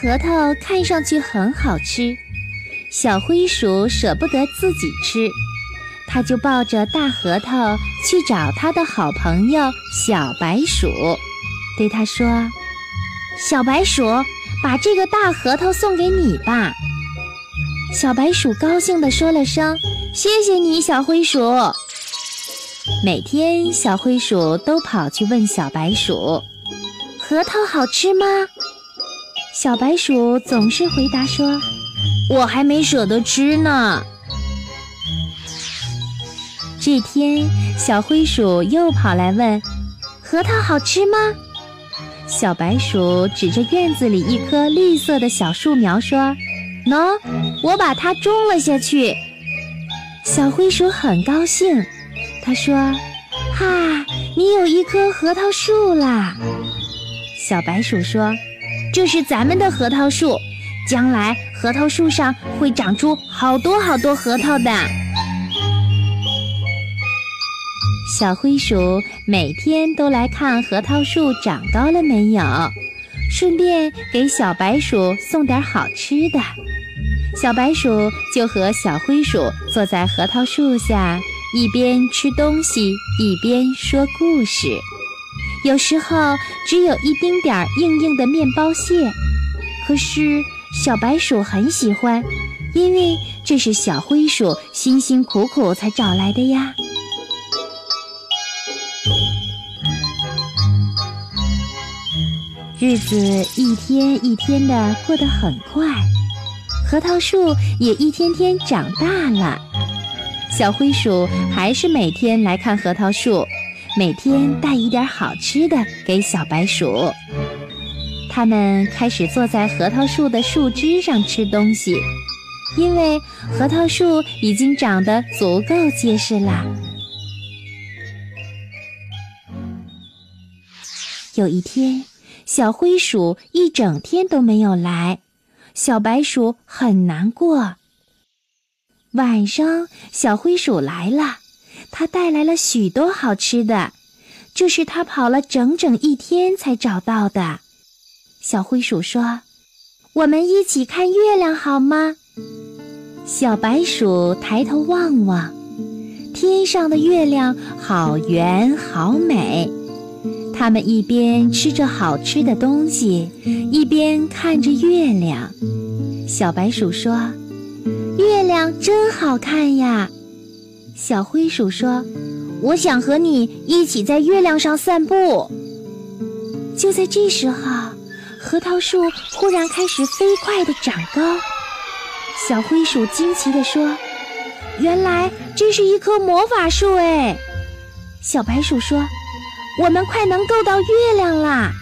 核桃看上去很好吃，小灰鼠舍不得自己吃，它就抱着大核桃去找它的好朋友小白鼠，对它说：“小白鼠，把这个大核桃送给你吧。”小白鼠高兴地说了声：“谢谢你，小灰鼠。”每天，小灰鼠都跑去问小白鼠：“核桃好吃吗？”小白鼠总是回答说：“我还没舍得吃呢。”这天，小灰鼠又跑来问：“核桃好吃吗？”小白鼠指着院子里一棵绿色的小树苗说：“喏，我把它种了下去。”小灰鼠很高兴，他说：“哈，你有一棵核桃树啦！”小白鼠说。这是咱们的核桃树，将来核桃树上会长出好多好多核桃的。小灰鼠每天都来看核桃树长高了没有，顺便给小白鼠送点好吃的。小白鼠就和小灰鼠坐在核桃树下，一边吃东西一边说故事。有时候只有一丁点儿硬硬的面包屑，可是小白鼠很喜欢，因为这是小灰鼠辛辛苦苦才找来的呀。日子一天一天的过得很快，核桃树也一天天长大了。小灰鼠还是每天来看核桃树。每天带一点好吃的给小白鼠。它们开始坐在核桃树的树枝上吃东西，因为核桃树已经长得足够结实啦。有一天，小灰鼠一整天都没有来，小白鼠很难过。晚上，小灰鼠来了。他带来了许多好吃的，这是他跑了整整一天才找到的。小灰鼠说：“我们一起看月亮好吗？”小白鼠抬头望望，天上的月亮好圆好美。他们一边吃着好吃的东西，一边看着月亮。小白鼠说：“月亮真好看呀。”小灰鼠说：“我想和你一起在月亮上散步。”就在这时候，核桃树忽然开始飞快地长高。小灰鼠惊奇地说：“原来这是一棵魔法树哎！”小白鼠说：“我们快能够到月亮啦！”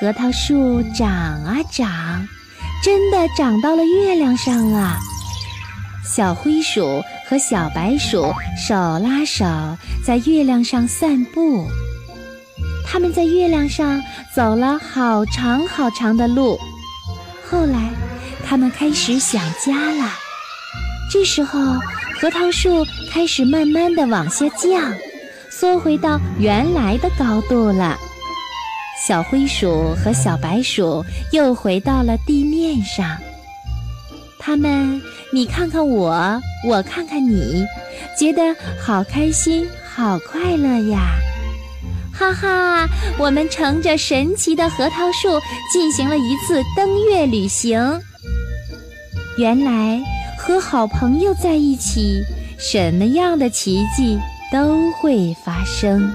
核桃树长啊长，真的长到了月亮上了。小灰鼠和小白鼠手拉手在月亮上散步，他们在月亮上走了好长好长的路。后来，他们开始想家了。这时候，核桃树开始慢慢的往下降，缩回到原来的高度了。小灰鼠和小白鼠又回到了地面上。他们，你看看我，我看看你，觉得好开心，好快乐呀！哈哈，我们乘着神奇的核桃树进行了一次登月旅行。原来和好朋友在一起，什么样的奇迹都会发生。